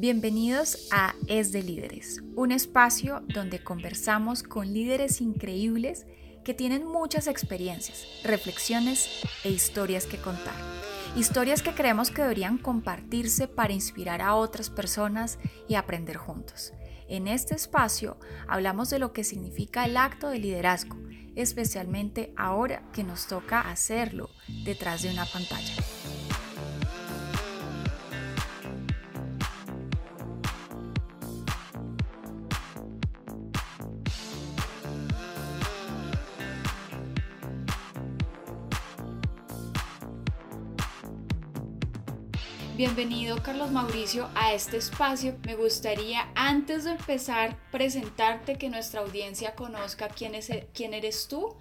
Bienvenidos a Es de Líderes, un espacio donde conversamos con líderes increíbles que tienen muchas experiencias, reflexiones e historias que contar. Historias que creemos que deberían compartirse para inspirar a otras personas y aprender juntos. En este espacio hablamos de lo que significa el acto de liderazgo, especialmente ahora que nos toca hacerlo detrás de una pantalla. Bienvenido Carlos Mauricio a este espacio. Me gustaría antes de empezar presentarte que nuestra audiencia conozca quién, es, quién eres tú.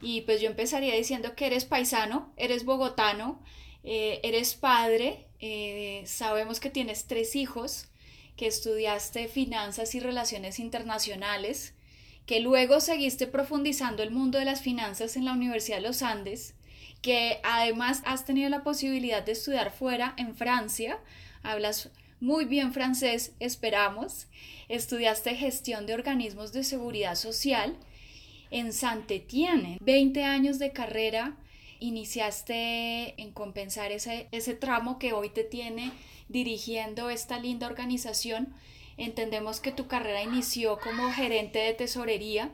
Y pues yo empezaría diciendo que eres paisano, eres bogotano, eh, eres padre, eh, sabemos que tienes tres hijos, que estudiaste finanzas y relaciones internacionales, que luego seguiste profundizando el mundo de las finanzas en la Universidad de los Andes que además has tenido la posibilidad de estudiar fuera en Francia, hablas muy bien francés, esperamos, estudiaste gestión de organismos de seguridad social en Saint-Étienne, 20 años de carrera, iniciaste en compensar ese, ese tramo que hoy te tiene dirigiendo esta linda organización. Entendemos que tu carrera inició como gerente de tesorería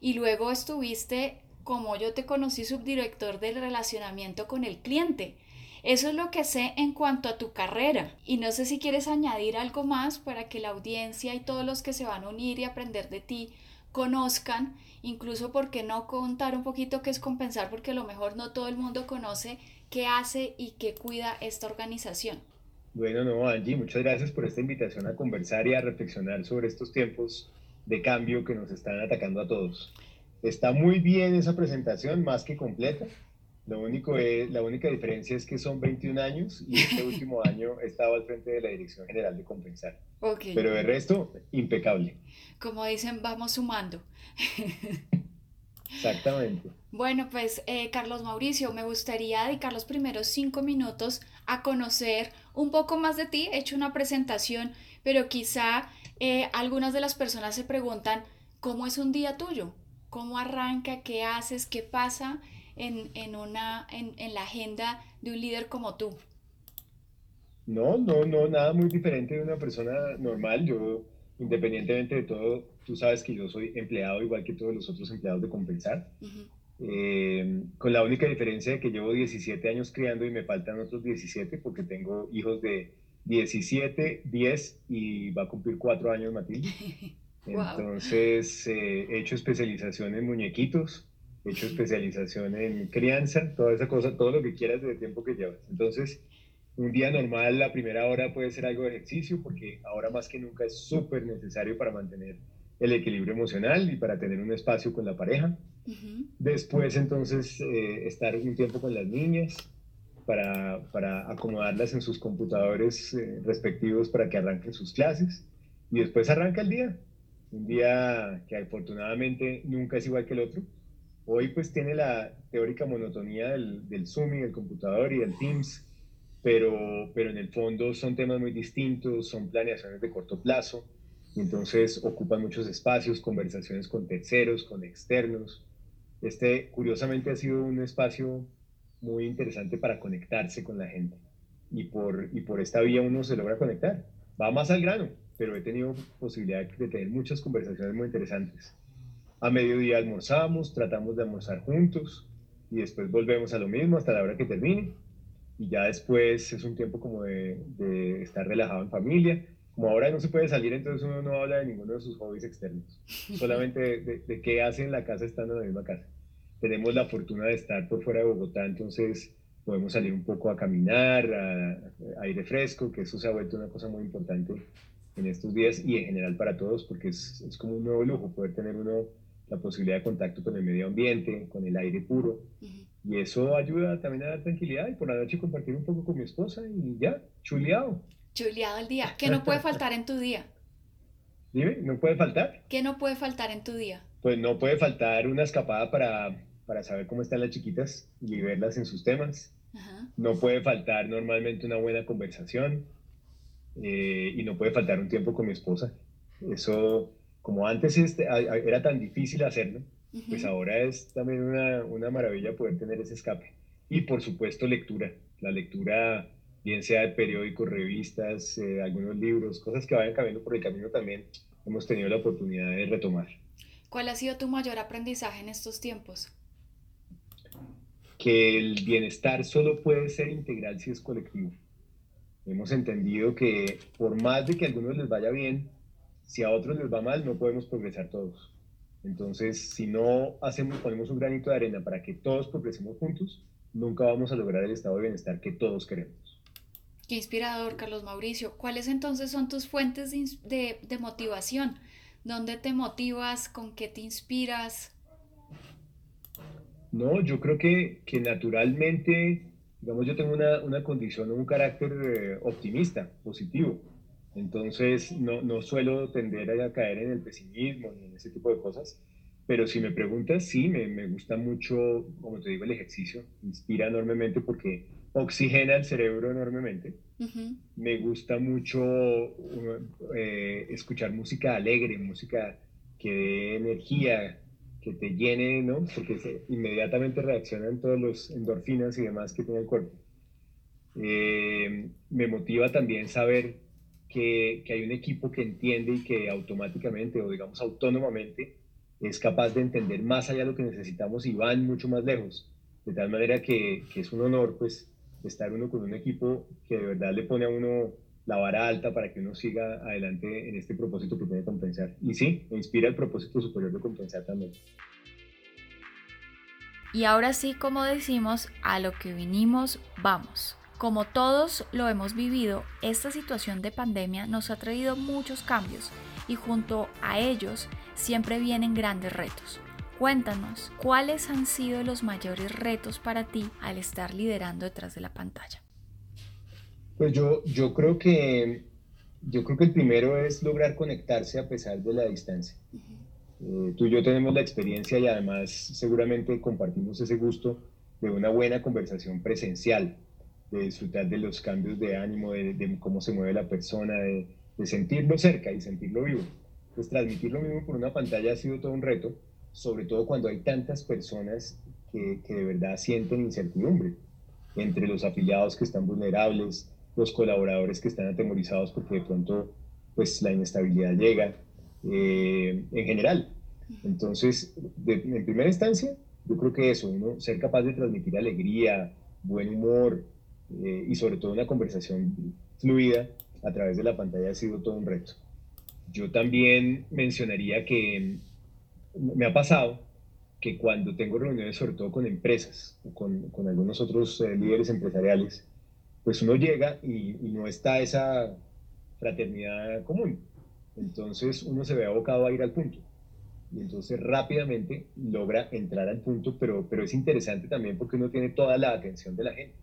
y luego estuviste como yo te conocí subdirector del relacionamiento con el cliente. Eso es lo que sé en cuanto a tu carrera. Y no sé si quieres añadir algo más para que la audiencia y todos los que se van a unir y aprender de ti conozcan, incluso por qué no contar un poquito qué es compensar, porque a lo mejor no todo el mundo conoce qué hace y qué cuida esta organización. Bueno, no, Angie, muchas gracias por esta invitación a conversar y a reflexionar sobre estos tiempos de cambio que nos están atacando a todos. Está muy bien esa presentación, más que completa. Lo único es, la única diferencia es que son 21 años y este último año he estado al frente de la Dirección General de Compensar. Pero de resto, impecable. Como dicen, vamos sumando. Exactamente. Bueno, pues eh, Carlos Mauricio, me gustaría dedicar los primeros cinco minutos a conocer un poco más de ti. He hecho una presentación, pero quizá eh, algunas de las personas se preguntan, ¿cómo es un día tuyo? Cómo arranca, qué haces, qué pasa en, en una, en, en, la agenda de un líder como tú. No, no, no, nada muy diferente de una persona normal. Yo, independientemente de todo, tú sabes que yo soy empleado igual que todos los otros empleados de Compensar. Eh, con la única diferencia de que llevo 17 años criando y me faltan otros 17 porque tengo hijos de 17, 10 y va a cumplir 4 años Matilde. Entonces, eh, he hecho especialización en muñequitos, he hecho especialización en crianza, toda esa cosa, todo lo que quieras del tiempo que llevas. Entonces, un día normal, la primera hora puede ser algo de ejercicio, porque ahora más que nunca es súper necesario para mantener el equilibrio emocional y para tener un espacio con la pareja. Después, entonces, eh, estar un tiempo con las niñas para, para acomodarlas en sus computadores eh, respectivos para que arranquen sus clases. Y después arranca el día un día que afortunadamente nunca es igual que el otro. Hoy pues tiene la teórica monotonía del, Zoom y del computador y del Teams, pero, pero en el fondo son temas muy distintos, son planeaciones de corto plazo, entonces ocupan muchos espacios, conversaciones con terceros, con externos. Este curiosamente ha sido un espacio muy interesante para conectarse con la gente y por, y por esta vía uno se logra conectar. Va más al grano, pero he tenido posibilidad de tener muchas conversaciones muy interesantes. A mediodía almorzamos, tratamos de almorzar juntos y después volvemos a lo mismo hasta la hora que termine. Y ya después es un tiempo como de, estar relajado en familia. Como ahora no se puede salir, entonces uno no habla de ninguno de sus hobbies externos, solamente de, de, qué hace en la casa estando en la misma casa. Tenemos la fortuna de estar por fuera de Bogotá, entonces podemos salir un poco a caminar, a aire fresco, que eso se ha vuelto una cosa muy importante en estos días y en general para todos, porque es, es, como un nuevo lujo poder tener uno la posibilidad de contacto con el medio ambiente, con el aire puro. Y eso ayuda también a dar tranquilidad y por la noche compartir un poco con mi esposa y ya, chuleado. Chuleado el día. ¿Qué no puede faltar en tu día? Dime, ¿no puede faltar? ¿Qué no puede faltar en tu día? Pues no puede faltar una escapada para, para saber cómo están las chiquitas y verlas en sus temas. No puede faltar normalmente una buena conversación eh, y no puede faltar un tiempo con mi esposa. Eso, como antes este, era tan difícil hacerlo, pues ahora es también una, una, maravilla poder tener ese escape. Y por supuesto lectura, la lectura bien sea de periódicos, revistas, eh, algunos libros, cosas que vayan cambiando por el camino también hemos tenido la oportunidad de retomar. ¿Cuál ha sido tu mayor aprendizaje en estos tiempos? Que el bienestar solo puede ser integral si es colectivo. Hemos entendido que por más de que a algunos les vaya bien, si a otros les va mal, no podemos progresar todos. Entonces, si no hacemos, ponemos un granito de arena para que todos progresemos juntos, nunca vamos a lograr el estado de bienestar que todos queremos. Qué inspirador, Carlos Mauricio. ¿Cuáles entonces son tus fuentes de, de, motivación? ¿Dónde te motivas? ¿Con qué te inspiras? No, yo creo que, que naturalmente digamos, yo tengo una, una condición, un carácter eh, optimista, positivo. Entonces, no, no, suelo tender a caer en el pesimismo ni en ese tipo de cosas. Pero si me preguntas, sí, me, me gusta mucho, como te digo, el ejercicio. Inspira enormemente porque oxigena el cerebro enormemente. Me gusta mucho eh, escuchar música alegre, música que dé energía, que te llene, ¿no? Porque inmediatamente reaccionan todos los endorfinas y demás que tiene el cuerpo. Eh, me motiva también saber que, hay un equipo que entiende y que automáticamente o digamos autónomamente es capaz de entender más allá de lo que necesitamos y van mucho más lejos. De tal manera que, que es un honor pues estar uno con un equipo que de verdad le pone a uno la vara alta para que uno siga adelante en este propósito que tiene compensar. Y sí, me inspira el propósito superior de compensar también. Y ahora sí, como decimos, a lo que vinimos, vamos. Como todos lo hemos vivido, esta situación de pandemia nos ha traído muchos cambios y junto a ellos siempre vienen grandes retos. Cuéntanos, ¿cuáles han sido los mayores retos para ti al estar liderando detrás de la pantalla? Pues yo, yo creo que yo creo que el primero es lograr conectarse a pesar de la distancia. Eh, tú y yo tenemos la experiencia y además seguramente compartimos ese gusto de una buena conversación presencial, de disfrutar de los cambios de ánimo, de, cómo se mueve la persona, de, de, sentirlo cerca y sentirlo vivo. Pues transmitir lo mismo por una pantalla ha sido todo un reto, sobre todo cuando hay tantas personas que, que de verdad sienten incertidumbre, entre los afiliados que están vulnerables, los colaboradores que están atemorizados porque de pronto pues la inestabilidad llega, eh, en general. Entonces, en primera instancia, yo creo que eso, uno ser capaz de transmitir alegría, buen humor eh, y sobre todo una conversación fluida a través de la pantalla ha sido todo un reto. Yo también mencionaría que me ha pasado que cuando tengo reuniones, sobre todo con empresas o con, con algunos otros eh, líderes empresariales, pues uno llega y, no está esa fraternidad común. Entonces uno se ve abocado a ir al punto. Y entonces rápidamente logra entrar al punto, pero, pero es interesante también porque uno tiene toda la atención de la gente.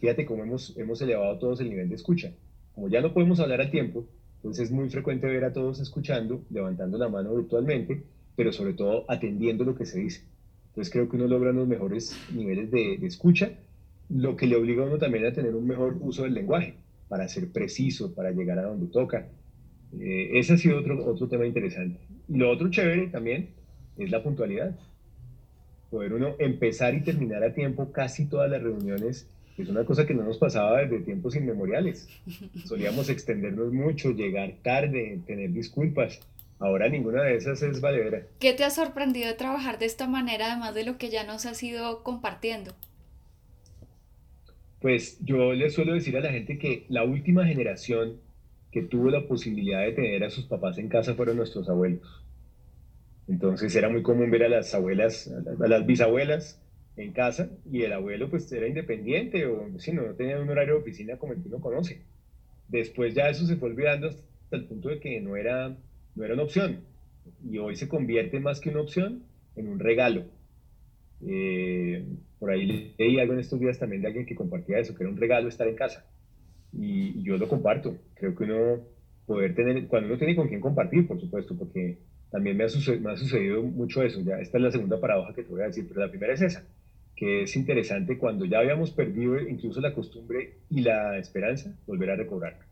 Fíjate cómo hemos, hemos elevado todos el nivel de escucha. Como ya no podemos hablar al tiempo, entonces es muy frecuente ver a todos escuchando, levantando la mano virtualmente, pero sobre todo atendiendo lo que se dice. Entonces creo que uno logra los mejores niveles de, de escucha lo que le obliga a uno también a tener un mejor uso del lenguaje, para ser preciso, para llegar a donde toca. Eh, ese ha sido otro, otro tema interesante. Y lo otro chévere también es la puntualidad. Poder uno empezar y terminar a tiempo casi todas las reuniones es una cosa que no nos pasaba desde tiempos inmemoriales. Solíamos extendernos mucho, llegar tarde, tener disculpas. Ahora ninguna de esas es valedera. ¿Qué te ha sorprendido de trabajar de esta manera, además de lo que ya nos has ido compartiendo? Pues yo le suelo decir a la gente que la última generación que tuvo la posibilidad de tener a sus papás en casa fueron nuestros abuelos. Entonces era muy común ver a las abuelas, a las bisabuelas en casa y el abuelo pues era independiente o si no, no tenía un horario de oficina como el que uno conoce. Después ya eso se fue olvidando hasta el punto de que no era, no era una opción y hoy se convierte más que una opción en un regalo. Eh, por ahí leí algo en estos días también de alguien que compartía eso, que era un regalo estar en casa. Y, yo lo comparto. Creo que uno poder tener, cuando uno tiene con quién compartir, por supuesto, porque también me ha, me ha sucedido mucho eso. Ya esta es la segunda paradoja que te voy a decir, pero la primera es esa, que es interesante cuando ya habíamos perdido incluso la costumbre y la esperanza, volver a recobrarla.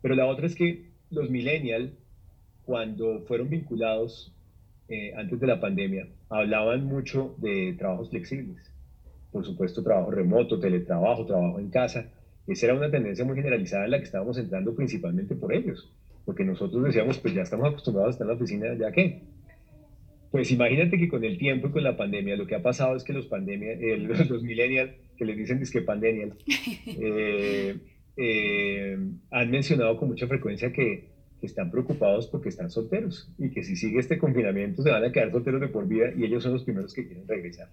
Pero la otra es que los millennials, cuando fueron vinculados eh, antes de la pandemia, hablaban mucho de trabajos flexibles. Por supuesto, trabajo remoto, teletrabajo, trabajo en casa. Esa era una tendencia muy generalizada en la que estábamos entrando principalmente por ellos. Porque nosotros decíamos, pues ya estamos acostumbrados a estar en la oficina, ¿ya qué? Pues imagínate que con el tiempo y con la pandemia, lo que ha pasado es que los, pandemia, eh, los, millennials, que les dicen disque pandemial, eh, eh, han mencionado con mucha frecuencia que, están preocupados porque están solteros y que si sigue este confinamiento se van a quedar solteros de por vida y ellos son los primeros que quieren regresar.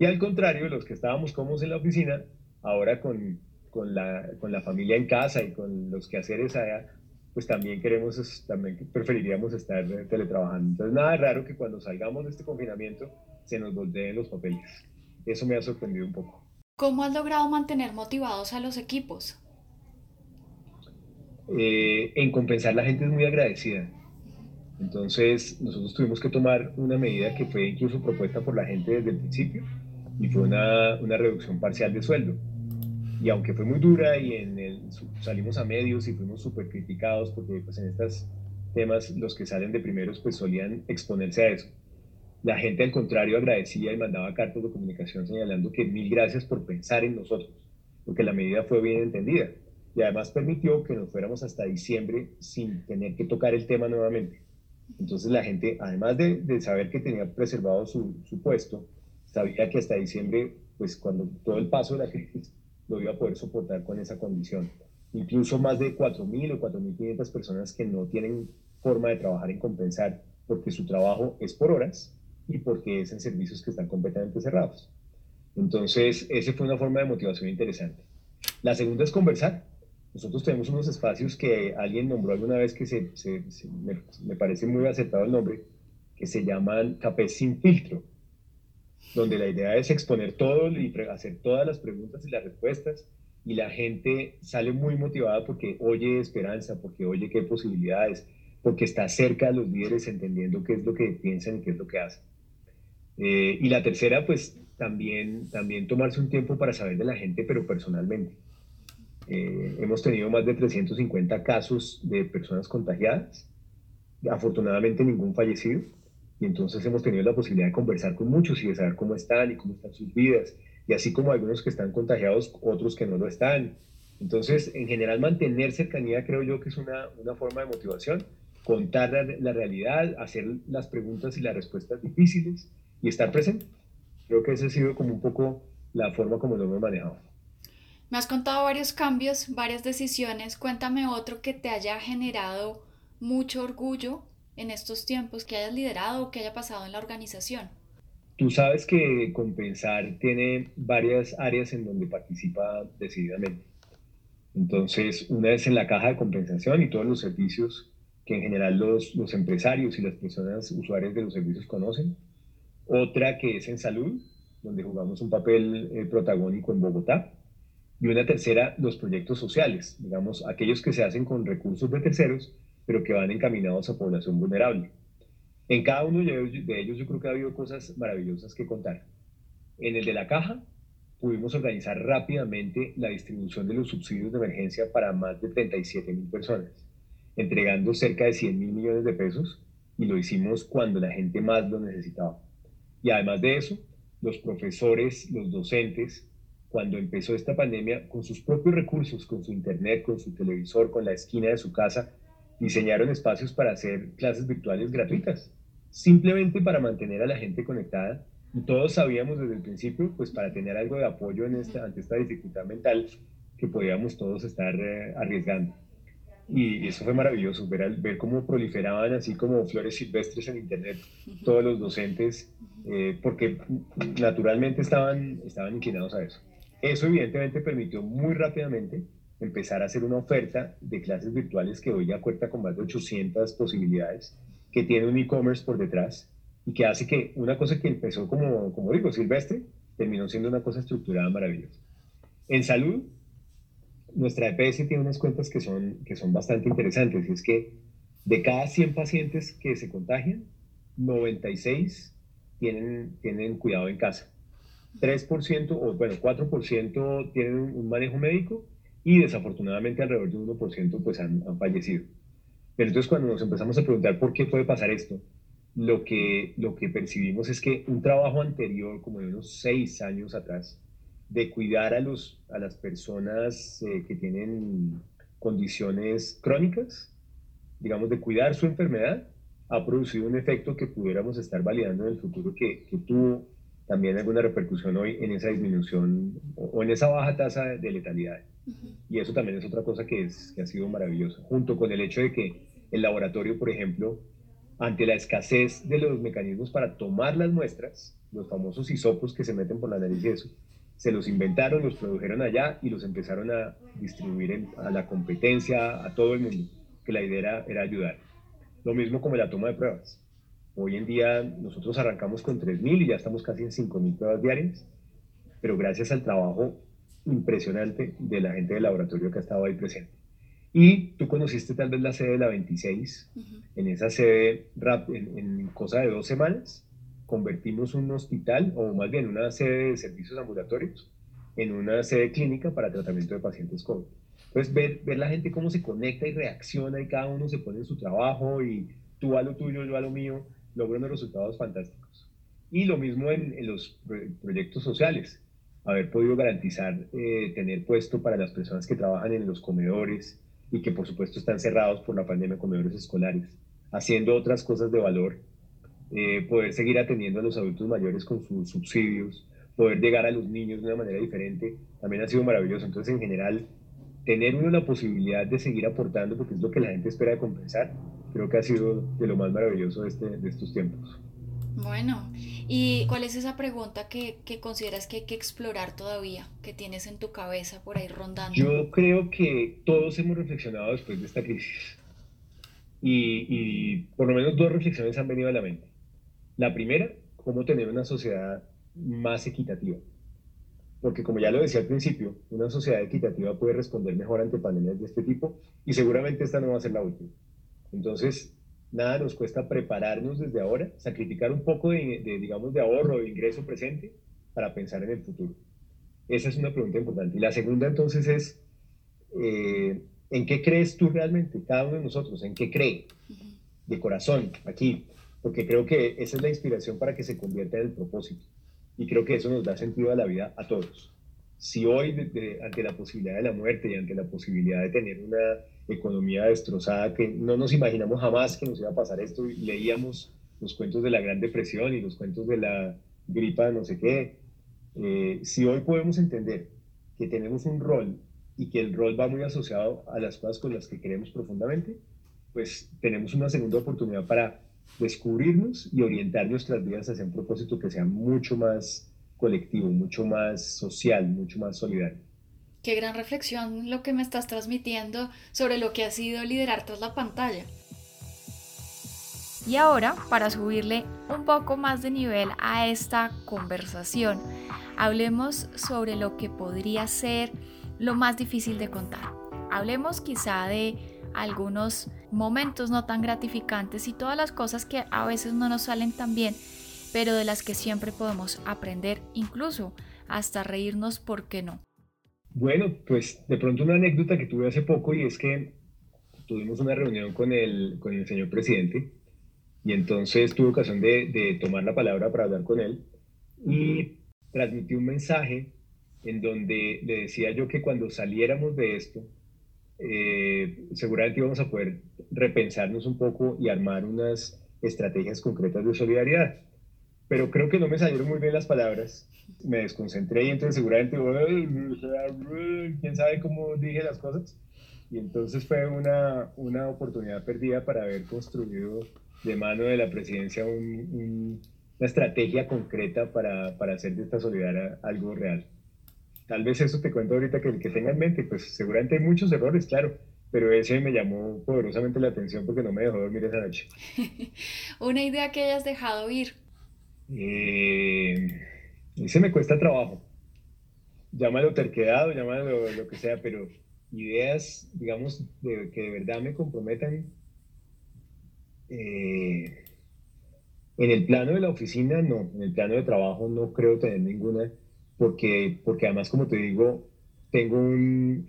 Y al contrario, los que estábamos cómodos en la oficina, ahora con, con, la, con la familia en casa y con los quehaceres allá, pues también queremos, también preferiríamos estar teletrabajando. Entonces, nada raro que cuando salgamos de este confinamiento se nos volteen los papeles. Eso me ha sorprendido un poco. ¿Cómo has logrado mantener motivados a los equipos? Eh, en compensar la gente es muy agradecida. Entonces, nosotros tuvimos que tomar una medida que fue incluso propuesta por la gente desde el principio y fue una, una reducción parcial de sueldo y aunque fue muy dura y en el, salimos a medios y fuimos súper criticados porque pues en estos temas los que salen de primeros pues solían exponerse a eso. La gente al contrario agradecía y mandaba cartas de comunicación señalando que mil gracias por pensar en nosotros, porque la medida fue bien entendida y además permitió que nos fuéramos hasta diciembre sin tener que tocar el tema nuevamente. Entonces la gente, además de, de saber que tenía preservado su, su puesto, sabía que hasta diciembre, pues cuando todo el paso de la crisis lo iba a poder soportar con esa condición. Incluso más de 4.000 o 4.500 personas que no tienen forma de trabajar en compensar porque su trabajo es por horas y porque es en servicios que están completamente cerrados. Entonces, esa fue una forma de motivación interesante. La segunda es conversar. Nosotros tenemos unos espacios que alguien nombró alguna vez que se, me, me, parece muy acertado el nombre, que se llaman cafés sin filtro donde la idea es exponer todo y hacer todas las preguntas y las respuestas y la gente sale muy motivada porque oye esperanza, porque oye qué posibilidades, porque está cerca de los líderes entendiendo qué es lo que piensan y qué es lo que hacen. Eh, y la tercera, pues también, también tomarse un tiempo para saber de la gente, pero personalmente. Eh, hemos tenido más de 350 casos de personas contagiadas, afortunadamente ningún fallecido y entonces hemos tenido la posibilidad de conversar con muchos y de saber cómo están y cómo están sus vidas. Y así como algunos que están contagiados, otros que no lo están. Entonces, en general, mantener cercanía creo yo que es una, una forma de motivación. Contar la, la, realidad, hacer las preguntas y las respuestas difíciles y estar presente. Creo que esa ha sido como un poco la forma como lo hemos manejado. Me has contado varios cambios, varias decisiones. Cuéntame otro que te haya generado mucho orgullo en estos tiempos que hayas liderado o que haya pasado en la organización? Tú sabes que Compensar tiene varias áreas en donde participa decididamente. Entonces, una es en la caja de compensación y todos los servicios que en general los, empresarios y las personas usuarias de los servicios conocen. Otra que es en salud, donde jugamos un papel eh, protagónico en Bogotá. Y una tercera, los proyectos sociales, digamos, aquellos que se hacen con recursos de terceros pero que van encaminados a población vulnerable. En cada uno de ellos yo creo que ha habido cosas maravillosas que contar. En el de la caja, pudimos organizar rápidamente la distribución de los subsidios de emergencia para más de 37 mil personas, entregando cerca de 100 mil millones de pesos y lo hicimos cuando la gente más lo necesitaba. Y además de eso, los profesores, los docentes, cuando empezó esta pandemia, con sus propios recursos, con su internet, con su televisor, con la esquina de su casa, diseñaron espacios para hacer clases virtuales gratuitas, simplemente para mantener a la gente conectada. Y todos sabíamos desde el principio, pues para tener algo de apoyo en esta, ante esta dificultad mental que podíamos todos estar eh, arriesgando. Y, eso fue maravilloso, ver, ver cómo proliferaban así como flores silvestres en Internet todos los docentes, eh, porque naturalmente estaban, estaban inclinados a eso. Eso evidentemente permitió muy rápidamente empezar a hacer una oferta de clases virtuales que hoy ya cuenta con más de 800 posibilidades, que tiene un e-commerce por detrás y que hace que una cosa que empezó como, como digo, silvestre, terminó siendo una cosa estructurada maravillosa. En salud, nuestra EPS tiene unas cuentas que son, que son bastante interesantes y es que de cada 100 pacientes que se contagian, 96 tienen, tienen cuidado en casa. 3% o bueno, 4% tienen un manejo médico y desafortunadamente alrededor de un 1% pues han, han fallecido. Pero entonces cuando nos empezamos a preguntar por qué puede pasar esto, lo que, lo que percibimos es que un trabajo anterior, como de unos seis años atrás, de cuidar a, los, a las personas eh, que tienen condiciones crónicas, digamos, de cuidar su enfermedad, ha producido un efecto que pudiéramos estar validando en el futuro que, que tuvo también alguna repercusión hoy en esa disminución o, en esa baja tasa de letalidad. Y eso también es otra cosa que, es, que ha sido maravilloso, junto con el hecho de que el laboratorio, por ejemplo, ante la escasez de los mecanismos para tomar las muestras, los famosos hisopos que se meten por la nariz y eso, se los inventaron, los produjeron allá y los empezaron a distribuir a la competencia, a todo el mundo, que la idea era, ayudar. Lo mismo como la toma de pruebas. Hoy en día nosotros arrancamos con 3.000 y ya estamos casi en 5.000 pruebas diarias, pero gracias al trabajo impresionante de la gente del laboratorio que ha estado ahí presente. Y tú conociste tal vez la sede de la 26. En esa sede, en, en, cosa de dos semanas, convertimos un hospital, o más bien una sede de servicios ambulatorios, en una sede clínica para tratamiento de pacientes COVID. Entonces, ver, ver la gente cómo se conecta y reacciona y cada uno se pone en su trabajo y tú a lo tuyo, yo a lo mío, logra unos resultados fantásticos. Y lo mismo en, en los proyectos sociales. Haber podido garantizar eh, tener puesto para las personas que trabajan en los comedores, y que por supuesto están cerrados por la pandemia comedores escolares, haciendo otras cosas de valor, eh, poder seguir atendiendo a los adultos mayores con sus subsidios, poder llegar a los niños de una manera diferente, también ha sido maravilloso. Entonces, en general, tener uno la posibilidad de seguir aportando, porque es lo que la gente espera de compensar, creo que ha sido de lo más maravilloso este, de estos tiempos. Bueno, ¿y cuál es esa pregunta que, que, consideras que hay que explorar todavía, que tienes en tu cabeza por ahí rondando? Yo creo que todos hemos reflexionado después de esta crisis. Y, y por lo menos dos reflexiones han venido a la mente. La primera, cómo tener una sociedad más equitativa. Porque como ya lo decía al principio, una sociedad equitativa puede responder mejor ante pandemias de este tipo y seguramente esta no va a ser la última. Entonces, nada nos cuesta prepararnos desde ahora, sacrificar un poco de, digamos, de ahorro, de ingreso presente para pensar en el futuro. Esa es una pregunta importante. Y la segunda entonces es, eh, ¿en qué crees tú realmente, cada uno de nosotros? ¿En qué cree? De corazón, aquí. Porque creo que esa es la inspiración para que se convierta en el propósito. Y creo que eso nos da sentido a la vida a todos. Si hoy, ante la posibilidad de la muerte y ante la posibilidad de tener una economía destrozada, que no nos imaginamos jamás que nos iba a pasar esto. Leíamos los cuentos de la Gran Depresión y los cuentos de la gripa no sé qué. Eh, si hoy podemos entender que tenemos un rol y que el rol va muy asociado a las cosas con las que queremos profundamente, pues tenemos una segunda oportunidad para descubrirnos y orientar nuestras vidas hacia un propósito que sea mucho más colectivo, mucho más social, mucho más solidario. Qué gran reflexión lo que me estás transmitiendo sobre lo que ha sido liderar tras la pantalla. Y ahora, para subirle un poco más de nivel a esta conversación, hablemos sobre lo que podría ser lo más difícil de contar. Hablemos quizá de algunos momentos no tan gratificantes y todas las cosas que a veces no nos salen tan bien, pero de las que siempre podemos aprender, incluso hasta reírnos, ¿por qué no? Bueno, pues de pronto una anécdota que tuve hace poco y es que tuvimos una reunión con el, con el señor presidente y entonces tuve ocasión de, de tomar la palabra para hablar con él y transmití un mensaje en donde le decía yo que cuando saliéramos de esto, eh, seguramente íbamos a poder repensarnos un poco y armar unas estrategias concretas de solidaridad. Pero creo que no me salieron muy bien las palabras me desconcentré y entonces seguramente, quién sabe cómo dije las cosas. Y entonces fue una, una oportunidad perdida para haber construido de mano de la presidencia una estrategia concreta para, para, hacer de esta solidaridad algo real. Tal vez eso te cuento ahorita que, que tenga en mente, pues seguramente hay muchos errores, claro, pero ese me llamó poderosamente la atención porque no me dejó dormir esa noche. Una idea que hayas dejado ir. Eh, ese me cuesta trabajo. Llámalo terquedad llámalo lo que sea, pero ideas, digamos, de, que de verdad me comprometan. Eh, en el plano de la oficina, no. En el plano de trabajo no creo tener ninguna, porque, porque además, como te digo, tengo un,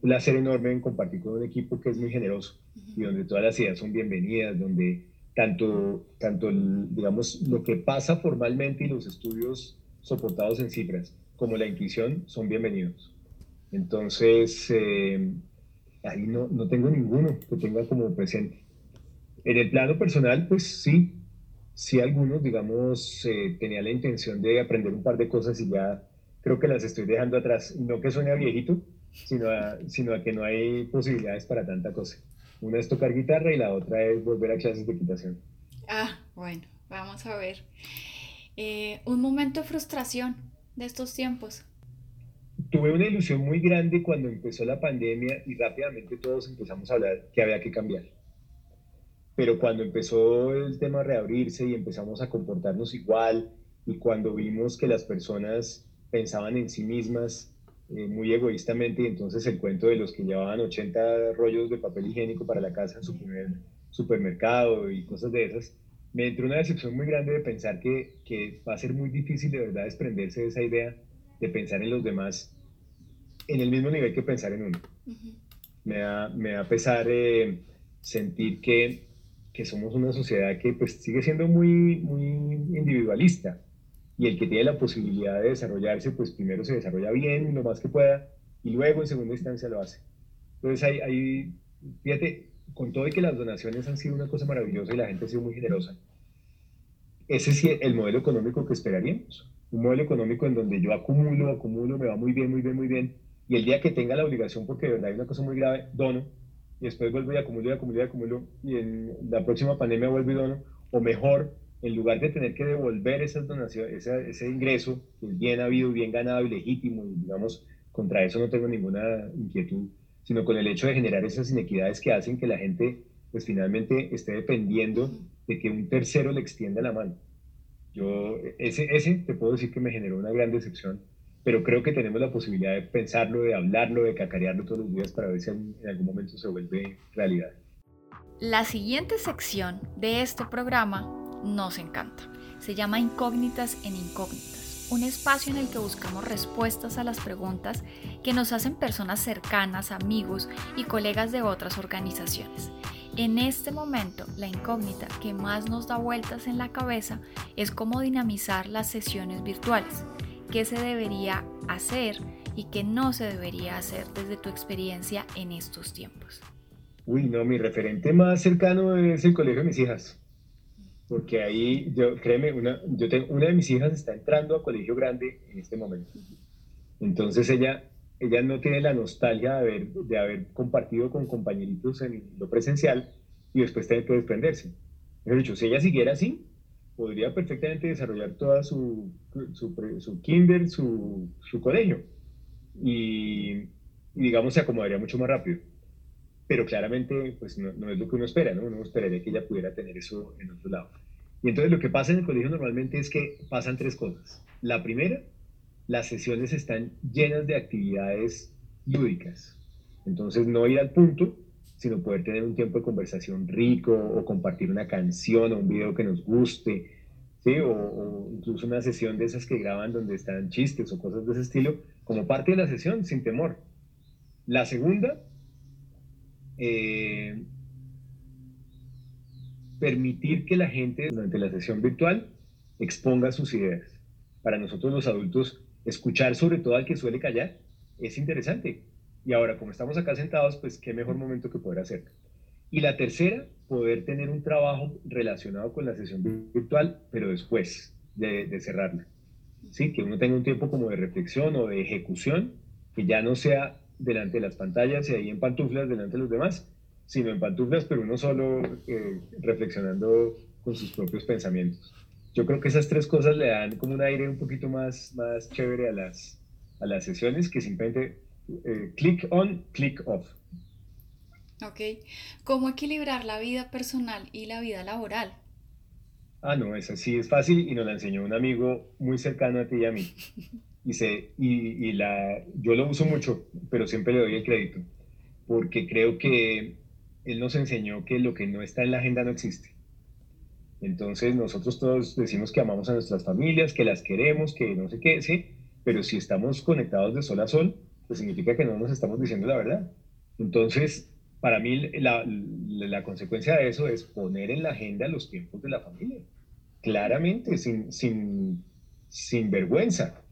placer enorme en compartir con un equipo que es muy generoso y donde todas las ideas son bienvenidas, donde tanto, tanto digamos, lo que pasa formalmente y los estudios soportados en cifras como la intuición son bienvenidos. Entonces, eh, ahí no, no tengo ninguno que tenga como presente. En el plano personal, pues sí, sí algunos, digamos, eh, tenía la intención de aprender un par de cosas y ya creo que las estoy dejando atrás. No que suene a viejito, sino a, sino a que no hay posibilidades para tanta cosa. Una es tocar guitarra y la otra es volver a clases de equitación. Ah, bueno, vamos a ver. Eh, un momento de frustración de estos tiempos. Tuve una ilusión muy grande cuando empezó la pandemia y rápidamente todos empezamos a hablar que había que cambiar. Pero cuando empezó el tema a reabrirse y empezamos a comportarnos igual y cuando vimos que las personas pensaban en sí mismas eh, muy egoístamente y entonces el cuento de los que llevaban 80 rollos de papel higiénico para la casa en su primer supermercado y cosas de esas, me entró una decepción muy grande de pensar que, que va a ser muy difícil de verdad desprenderse de esa idea de pensar en los demás en el mismo nivel que pensar en uno. me, da, me da pesar eh, sentir que, que, somos una sociedad que pues sigue siendo muy, muy individualista y el que tiene la posibilidad de desarrollarse, pues primero se desarrolla bien lo más que pueda y luego en segunda instancia lo hace. Entonces hay, hay fíjate, con todo y que las donaciones han sido una cosa maravillosa y la gente ha sido muy generosa, ese es el modelo económico que esperaríamos. Un modelo económico en donde yo acumulo, acumulo, me va muy bien, muy bien, muy bien, y el día que tenga la obligación, porque de verdad hay una cosa muy grave, dono, y después vuelvo y acumulo y acumulo y acumulo, y en la próxima pandemia vuelvo y dono, o mejor, en lugar de tener que devolver esas donaciones, ese, ingreso, que es bien habido, bien ganado y legítimo, y digamos, contra eso no tengo ninguna inquietud, sino con el hecho de generar esas inequidades que hacen que la gente, pues finalmente esté dependiendo de que un tercero le extienda la mano. Yo, ese, ese te puedo decir que me generó una gran decepción, pero creo que tenemos la posibilidad de pensarlo, de hablarlo, de cacarearlo todos los días para ver si en algún momento se vuelve realidad. La siguiente sección de este programa nos encanta. Se llama Incógnitas en Incógnitas, un espacio en el que buscamos respuestas a las preguntas que nos hacen personas cercanas, amigos y colegas de otras organizaciones. En este momento, la incógnita que más nos da vueltas en la cabeza es cómo dinamizar las sesiones virtuales, qué se debería hacer y qué no se debería hacer desde tu experiencia en estos tiempos. Uy, no, mi referente más cercano es el colegio de mis hijas porque ahí, yo, créeme, una, yo tengo, una de mis hijas está entrando a colegio grande en este momento. Entonces ella, ella no tiene la nostalgia de haber, de haber compartido con compañeritos en lo presencial y después tener que desprenderse. Mejor dicho, si ella siguiera así, podría perfectamente desarrollar toda su, su, su kinder, su, su colegio. Y, y, digamos, se acomodaría mucho más rápido pero claramente pues no, no, es lo que uno espera, ¿no? Uno esperaría que ella pudiera tener eso en otro lado. Y entonces lo que pasa en el colegio normalmente es que pasan tres cosas. La primera, las sesiones están llenas de actividades lúdicas. Entonces no ir al punto, sino poder tener un tiempo de conversación rico o compartir una canción o un video que nos guste, ¿sí? o, o incluso una sesión de esas que graban donde están chistes o cosas de ese estilo, como parte de la sesión, sin temor. La segunda eh, permitir que la gente durante la sesión virtual exponga sus ideas. Para nosotros los adultos, escuchar sobre todo al que suele callar es interesante. Y ahora, como estamos acá sentados, pues qué mejor momento que poder hacerlo. Y la tercera, poder tener un trabajo relacionado con la sesión virtual, pero después de, de cerrarla. ¿Sí? Que uno tenga un tiempo como de reflexión o de ejecución, que ya no sea delante de las pantallas y ahí en pantuflas delante de los demás, sino en pantuflas, pero uno solo eh, reflexionando con sus propios pensamientos. Yo creo que esas tres cosas le dan como un aire un poquito más, más chévere a las, a las sesiones que simplemente eh, click on, click off. Ok. ¿Cómo equilibrar la vida personal y la vida laboral? Ah, no, eso sí es fácil y nos la enseñó un amigo muy cercano a ti y a mí. y, se, y, la, yo lo uso mucho, pero siempre le doy el crédito, porque creo que él nos enseñó que lo que no está en la agenda no existe. Entonces nosotros todos decimos que amamos a nuestras familias, que las queremos, que no sé qué, sí, pero si estamos conectados de sol a sol, pues significa que no nos estamos diciendo la verdad. Entonces, para mí la, la, consecuencia de eso es poner en la agenda los tiempos de la familia, claramente, sin, sin, sin vergüenza,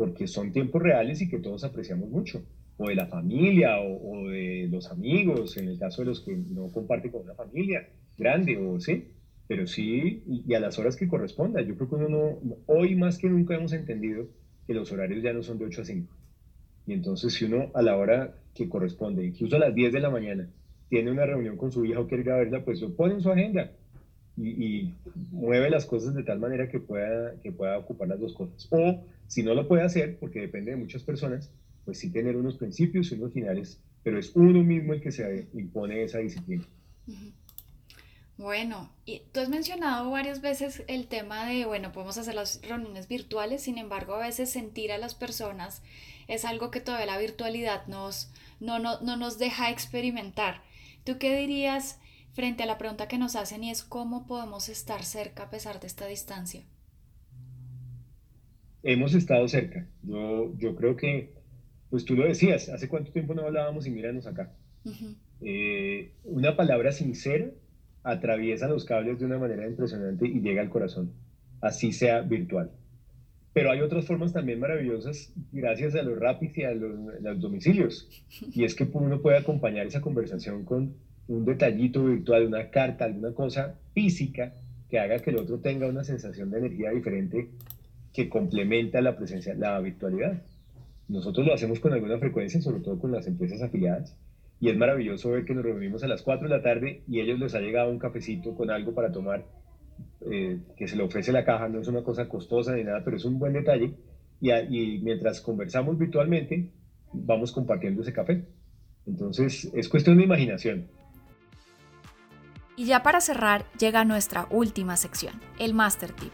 porque son tiempos reales y que todos apreciamos mucho, o de la familia o, de los amigos, en el caso de los que no comparten con una familia grande, o sí, pero sí, y, a las horas que corresponda. Yo creo que uno no, hoy más que nunca hemos entendido que los horarios ya no son de 8 a 5. Y entonces si uno a la hora que corresponde, incluso a las 10 de la mañana, tiene una reunión con su hija o quiere ir a verla, pues lo pone en su agenda y, mueve las cosas de tal manera que pueda, que pueda ocupar las dos cosas. O si no lo puede hacer, porque depende de muchas personas, pues sí tener unos principios y unos finales, pero es uno mismo el que se impone esa disciplina. Bueno, y tú has mencionado varias veces el tema de, bueno, podemos hacer las reuniones virtuales, sin embargo, a veces sentir a las personas es algo que todavía la virtualidad nos, no, no, no nos deja experimentar. ¿Tú qué dirías frente a la pregunta que nos hacen y es cómo podemos estar cerca a pesar de esta distancia? Hemos estado cerca. Yo, yo creo que, pues tú lo decías, ¿hace cuánto tiempo no hablábamos y míranos acá? Eh, una palabra sincera atraviesa los cables de una manera impresionante y llega al corazón, así sea virtual. Pero hay otras formas también maravillosas gracias a los rapis y a los, domicilios. Y es que uno puede acompañar esa conversación con un detallito virtual, una carta, alguna cosa física que haga que el otro tenga una sensación de energía diferente que complementa la presencia, la virtualidad. Nosotros lo hacemos con alguna frecuencia, sobre todo con las empresas afiliadas, y es maravilloso ver que nos reunimos a las 4 de la tarde y ellos les ha llegado un cafecito con algo para tomar eh, que se le ofrece la caja, no es una cosa costosa ni nada, pero es un buen detalle. Y, mientras conversamos virtualmente, vamos compartiendo ese café. Entonces, es cuestión de imaginación. Y ya para cerrar, llega nuestra última sección, el Master Tip.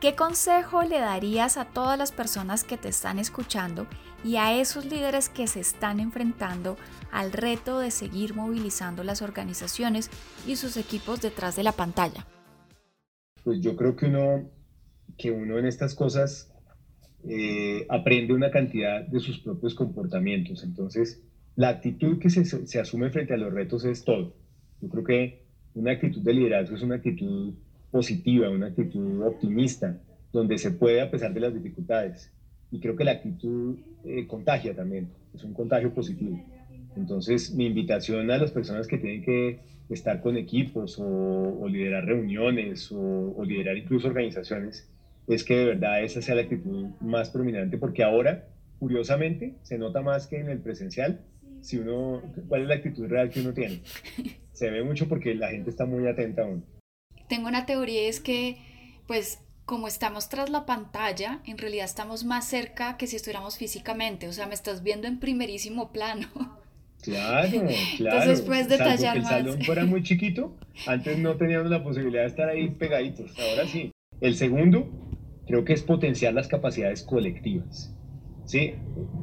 ¿Qué consejo le darías a todas las personas que te están escuchando y a esos líderes que se están enfrentando al reto de seguir movilizando las organizaciones y sus equipos detrás de la pantalla? pues yo creo que uno, que uno en estas cosas eh, aprende una cantidad de sus propios comportamientos. Entonces, la actitud que se, se, asume frente a los retos es todo. Yo creo que una actitud de liderazgo es una actitud positiva, una actitud optimista, donde se puede a pesar de las dificultades. Y creo que la actitud eh, contagia también, es un contagio positivo. Entonces, mi invitación a las personas que tienen que estar con equipos o, liderar reuniones o, liderar incluso organizaciones, es que de verdad esa sea la actitud más prominente, porque ahora, curiosamente, se nota más que en el presencial, si uno, cuál es la actitud real que uno tiene. Se ve mucho porque la gente está muy atenta aún. Tengo una teoría, es que, pues, como estamos tras la pantalla, en realidad estamos más cerca que si estuviéramos físicamente, o sea, me estás viendo en primerísimo plano. Claro, claro. Entonces puedes detallar que el salón fuera muy chiquito, antes no teníamos la posibilidad de estar ahí pegaditos, ahora sí. El segundo, creo que es potenciar las capacidades colectivas. ¿Sí?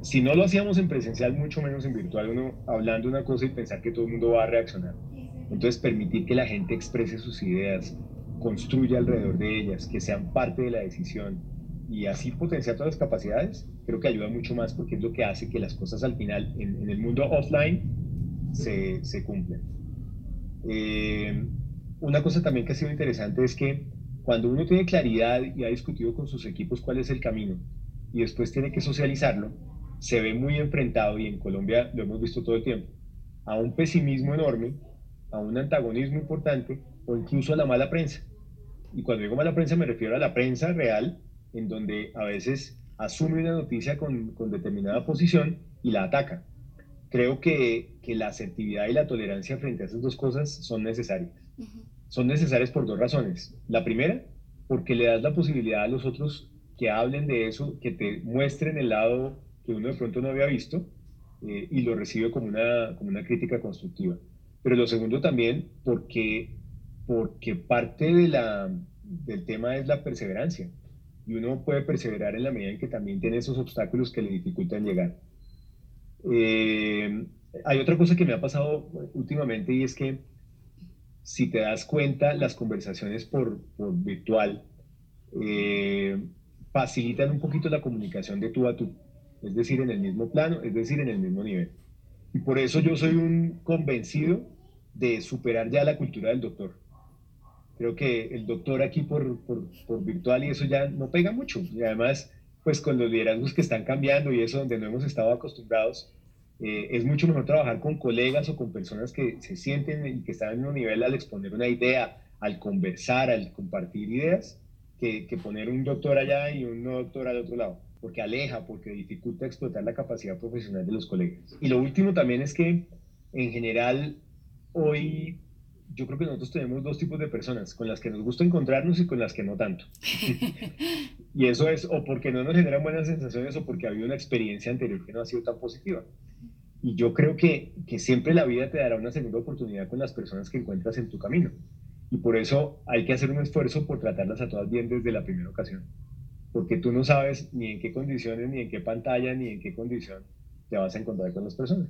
Si no lo hacíamos en presencial, mucho menos en virtual, uno hablando una cosa y pensar que todo el mundo va a reaccionar. Entonces, permitir que la gente exprese sus ideas, construya alrededor de ellas, que sean parte de la decisión, y así potenciar todas las capacidades, creo que ayuda mucho más porque es lo que hace que las cosas al final en, el mundo offline se, se cumplen. Eh, una cosa también que ha sido interesante es que cuando uno tiene claridad y ha discutido con sus equipos cuál es el camino y después tiene que socializarlo, se ve muy enfrentado, y en Colombia lo hemos visto todo el tiempo, a un pesimismo enorme, a un antagonismo importante o incluso a la mala prensa. Y cuando digo mala prensa me refiero a la prensa real, en donde a veces asume una noticia con, con determinada posición y la ataca. Creo que, que, la asertividad y la tolerancia frente a esas dos cosas son necesarias. Son necesarias por dos razones. La primera, porque le das la posibilidad a los otros que hablen de eso, que te muestren el lado que uno de pronto no había visto eh, y lo recibe como una, como una crítica constructiva. Pero lo segundo también, porque, porque parte de la, del tema es la perseverancia y uno puede perseverar en la medida en que también tiene esos obstáculos que le dificultan llegar. Eh, hay otra cosa que me ha pasado últimamente y es que si te das cuenta, las conversaciones por, por virtual eh, facilitan un poquito la comunicación de tú a tú. es decir, en el mismo plano, es decir, en el mismo nivel. Y por eso yo soy un convencido de superar ya la cultura del doctor. Creo que el doctor aquí por, por, virtual y eso ya no pega mucho. Y además, pues con los liderazgos que están cambiando y eso donde no hemos estado acostumbrados, eh, es mucho mejor trabajar con colegas o con personas que se sienten y que están en un nivel al exponer una idea, al conversar, al compartir ideas, que, que poner un doctor allá y un no doctor al otro lado, porque aleja, porque dificulta explotar la capacidad profesional de los colegas. Y lo último también es que en general hoy yo creo que nosotros tenemos dos tipos de personas, con las que nos gusta encontrarnos y con las que no tanto. y eso es o porque no nos generan buenas sensaciones o porque ha habido una experiencia anterior que no ha sido tan positiva. Y yo creo que, que siempre la vida te dará una segunda oportunidad con las personas que encuentras en tu camino. Y por eso hay que hacer un esfuerzo por tratarlas a todas bien desde la primera ocasión. Porque tú no sabes ni en qué condiciones, ni en qué pantalla, ni en qué condición te vas a encontrar con las personas.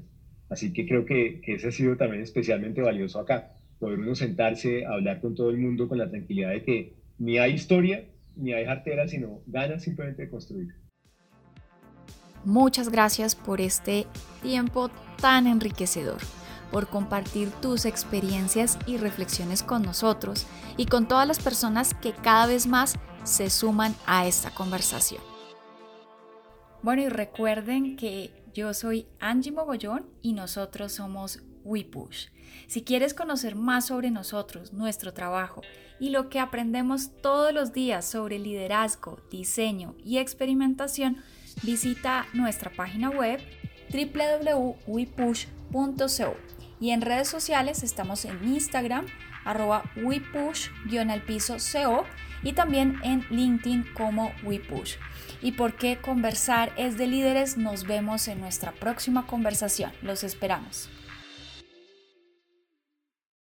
Así que creo que, que ese ha sido también especialmente valioso acá poder uno sentarse, hablar con todo el mundo con la tranquilidad de que ni hay historia, ni hay jartera, sino ganas simplemente de construir. Muchas gracias por este tiempo tan enriquecedor, por compartir tus experiencias y reflexiones con nosotros y con todas las personas que cada vez más se suman a esta conversación. Bueno, y recuerden que yo soy Angie Mogollón y nosotros somos WePush. Si quieres conocer más sobre nosotros, nuestro trabajo y lo que aprendemos todos los días sobre liderazgo, diseño y experimentación, visita nuestra página web www.wepush.co y en redes sociales estamos en Instagram arroba wepush-co y también en LinkedIn como WePush. ¿Y por qué conversar es de líderes? Nos vemos en nuestra próxima conversación. Los esperamos.